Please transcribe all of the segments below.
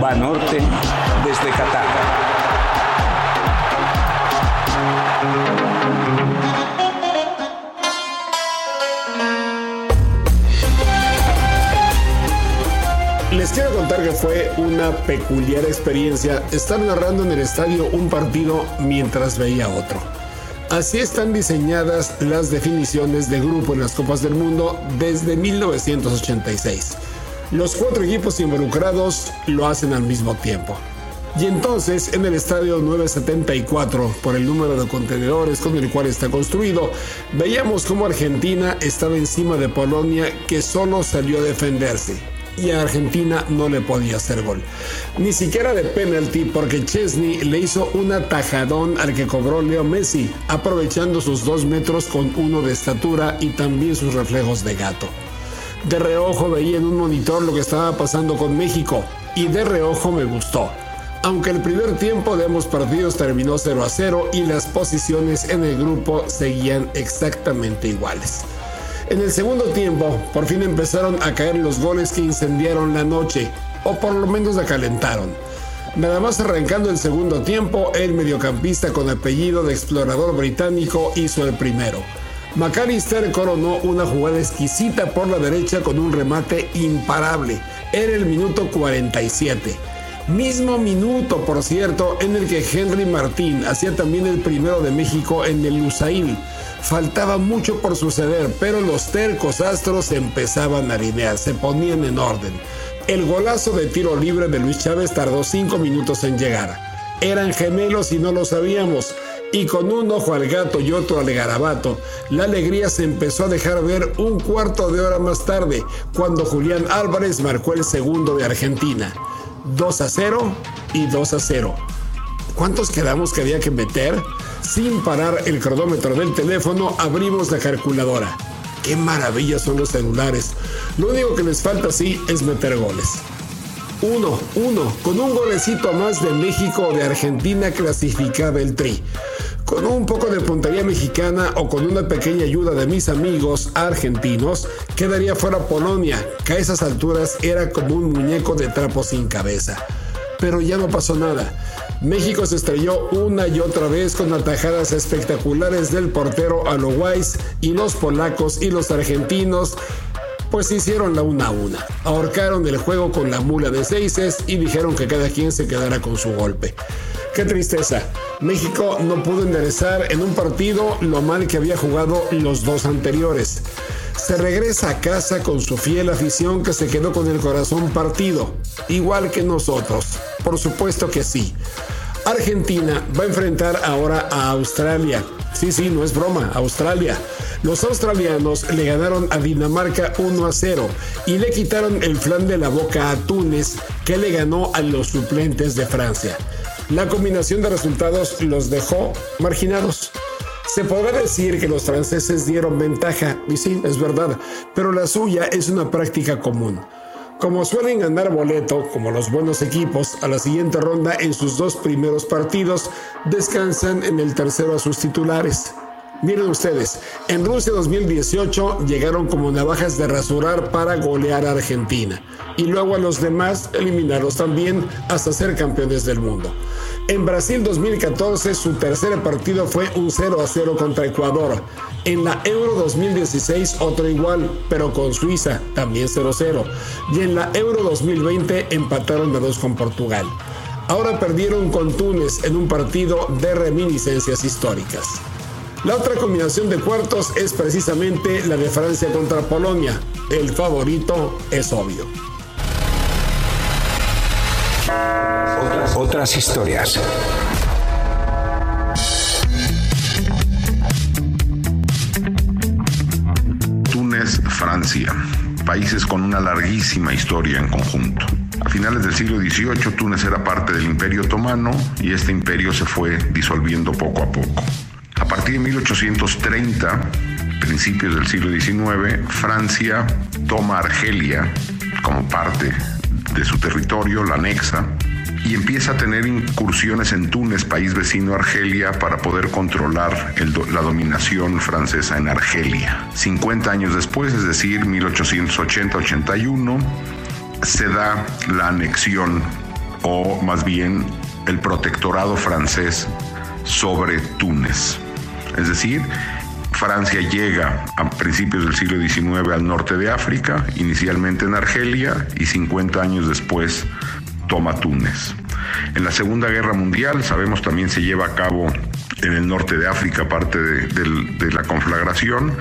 Banorte desde Qatar. Les quiero contar que fue una peculiar experiencia estar narrando en el estadio un partido mientras veía otro. Así están diseñadas las definiciones de grupo en las Copas del Mundo desde 1986. Los cuatro equipos involucrados lo hacen al mismo tiempo. Y entonces en el estadio 974, por el número de contenedores con el cual está construido, veíamos cómo Argentina estaba encima de Polonia que solo salió a defenderse y a Argentina no le podía hacer gol. Ni siquiera de penalti porque Chesney le hizo un atajadón al que cobró Leo Messi, aprovechando sus dos metros con uno de estatura y también sus reflejos de gato. De reojo veía en un monitor lo que estaba pasando con México y de reojo me gustó. Aunque el primer tiempo de ambos partidos terminó 0 a 0 y las posiciones en el grupo seguían exactamente iguales. En el segundo tiempo, por fin empezaron a caer los goles que incendiaron la noche, o por lo menos la calentaron. Nada más arrancando el segundo tiempo, el mediocampista con apellido de explorador británico hizo el primero. McAllister coronó una jugada exquisita por la derecha con un remate imparable. Era el minuto 47. Mismo minuto, por cierto, en el que Henry Martín hacía también el primero de México en el Lusail. Faltaba mucho por suceder, pero los tercos astros empezaban a alinear, se ponían en orden. El golazo de tiro libre de Luis Chávez tardó cinco minutos en llegar. Eran gemelos y no lo sabíamos. Y con un ojo al gato y otro al garabato, la alegría se empezó a dejar ver un cuarto de hora más tarde, cuando Julián Álvarez marcó el segundo de Argentina. 2 a 0 y 2 a 0. ¿Cuántos quedamos que había que meter? Sin parar el cronómetro del teléfono, abrimos la calculadora. Qué maravilla son los celulares. Lo único que les falta sí es meter goles. Uno, uno, con un golecito más de México o de Argentina clasificaba el tri. Con un poco de puntería mexicana o con una pequeña ayuda de mis amigos argentinos, quedaría fuera Polonia, que a esas alturas era como un muñeco de trapo sin cabeza. Pero ya no pasó nada. México se estrelló una y otra vez con atajadas espectaculares del portero a y los polacos y los argentinos pues hicieron la una a una. Ahorcaron el juego con la mula de seises y dijeron que cada quien se quedara con su golpe. Qué tristeza. México no pudo enderezar en un partido lo mal que había jugado los dos anteriores. Se regresa a casa con su fiel afición que se quedó con el corazón partido, igual que nosotros. Por supuesto que sí. Argentina va a enfrentar ahora a Australia. Sí, sí, no es broma, Australia. Los australianos le ganaron a Dinamarca 1 a 0 y le quitaron el flan de la boca a Túnez, que le ganó a los suplentes de Francia. La combinación de resultados los dejó marginados. Se podrá decir que los franceses dieron ventaja, y sí, es verdad, pero la suya es una práctica común. Como suelen ganar boleto, como los buenos equipos, a la siguiente ronda en sus dos primeros partidos, descansan en el tercero a sus titulares. Miren ustedes, en Rusia 2018 llegaron como navajas de rasurar para golear a Argentina y luego a los demás eliminarlos también hasta ser campeones del mundo. En Brasil 2014 su tercer partido fue un 0 a 0 contra Ecuador. En la Euro 2016 otro igual, pero con Suiza también 0 0. Y en la Euro 2020 empataron a dos con Portugal. Ahora perdieron con Túnez en un partido de reminiscencias históricas. La otra combinación de cuartos es precisamente la de Francia contra Polonia. El favorito es obvio. Otras, historias. Túnez, Francia, países con una larguísima historia en conjunto. A finales del siglo XVIII, Túnez era parte del Imperio Otomano y este imperio se fue disolviendo poco a poco. A partir de 1830, principios del siglo XIX, Francia toma Argelia como parte de su territorio, la anexa, y empieza a tener incursiones en Túnez, país vecino a Argelia, para poder controlar la dominación francesa en Argelia. 50 años después, es decir, 1880-81, se da la anexión o más bien el protectorado francés sobre Túnez. Es decir, Francia llega a principios del siglo XIX al norte de África, inicialmente en Argelia y 50 años después toma Túnez. En la Segunda Guerra Mundial, sabemos, también se lleva a cabo en el norte de África, parte de, la conflagración.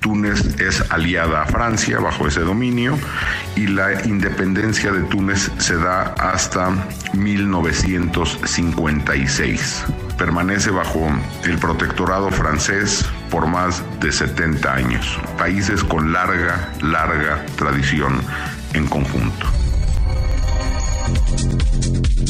Túnez es aliada a Francia bajo ese dominio y la independencia de Túnez se da hasta 1956. Permanece bajo el protectorado francés por más de 70 años. Países con larga, larga tradición en conjunto.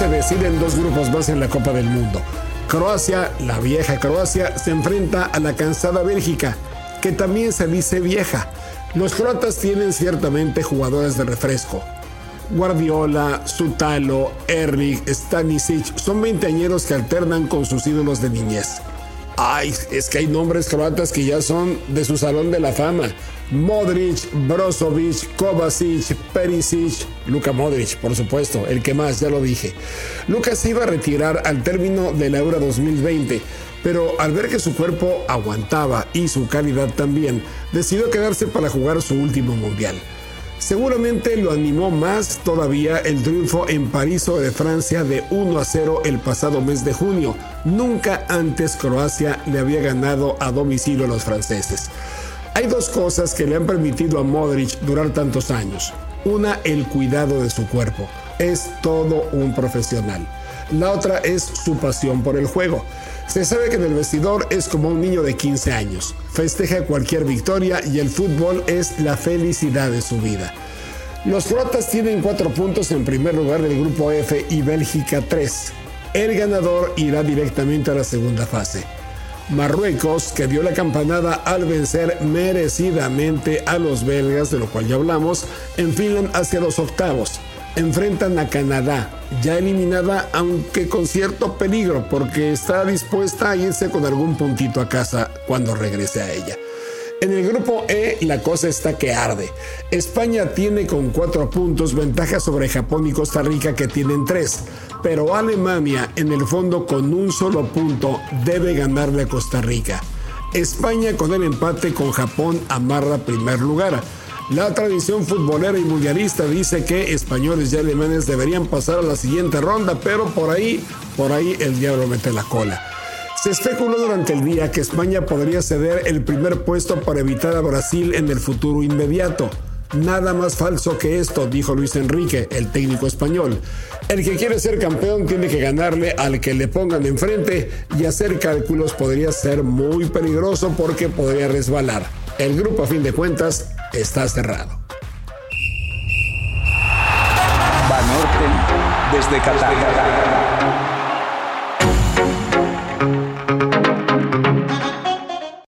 se deciden dos grupos más en la Copa del Mundo. Croacia, la vieja Croacia, se enfrenta a la cansada Bélgica, que también se dice vieja. Los croatas tienen ciertamente jugadores de refresco. Guardiola, Sutalo, Erlich, Stanisic son veinteañeros que alternan con sus ídolos de niñez. Ay, es que hay nombres croatas que ya son de su salón de la fama. Modric, Brozovic, Kovacic, Perisic, Luka Modric, por supuesto, el que más, ya lo dije. Lucas se iba a retirar al término de la Euro 2020, pero al ver que su cuerpo aguantaba y su calidad también, decidió quedarse para jugar su último mundial. Seguramente lo animó más todavía el triunfo en París sobre Francia de 1 a 0 el pasado mes de junio. Nunca antes Croacia le había ganado a domicilio a los franceses. Hay dos cosas que le han permitido a Modric durar tantos años. Una, el cuidado de su cuerpo. Es todo un profesional. La otra es su pasión por el juego. Se sabe que en el vestidor es como un niño de 15 años. Festeja cualquier victoria y el fútbol es la felicidad de su vida. Los croatas tienen cuatro puntos en primer lugar del grupo F y Bélgica 3. El ganador irá directamente a la segunda fase. Marruecos, que dio la campanada al vencer merecidamente a los belgas, de lo cual ya hablamos, enfilan hacia los octavos. Enfrentan a Canadá, ya eliminada, aunque con cierto peligro, porque está dispuesta a irse con algún puntito a casa cuando regrese a ella. En el grupo E la cosa está que arde. España tiene con cuatro puntos ventaja sobre Japón y Costa Rica que tienen tres, pero Alemania en el fondo con un solo punto debe ganarle a Costa Rica. España con el empate con Japón amarra primer lugar. La tradición futbolera y mundialista dice que españoles y alemanes deberían pasar a la siguiente ronda, pero por ahí, por ahí el diablo mete la cola. Se especuló durante el día que España podría ceder el primer puesto para evitar a Brasil en el futuro inmediato. Nada más falso que esto, dijo Luis Enrique, el técnico español. El que quiere ser campeón tiene que ganarle al que le pongan enfrente y hacer cálculos podría ser muy peligroso porque podría resbalar. El grupo a fin de cuentas está cerrado. Banorte desde Qatar.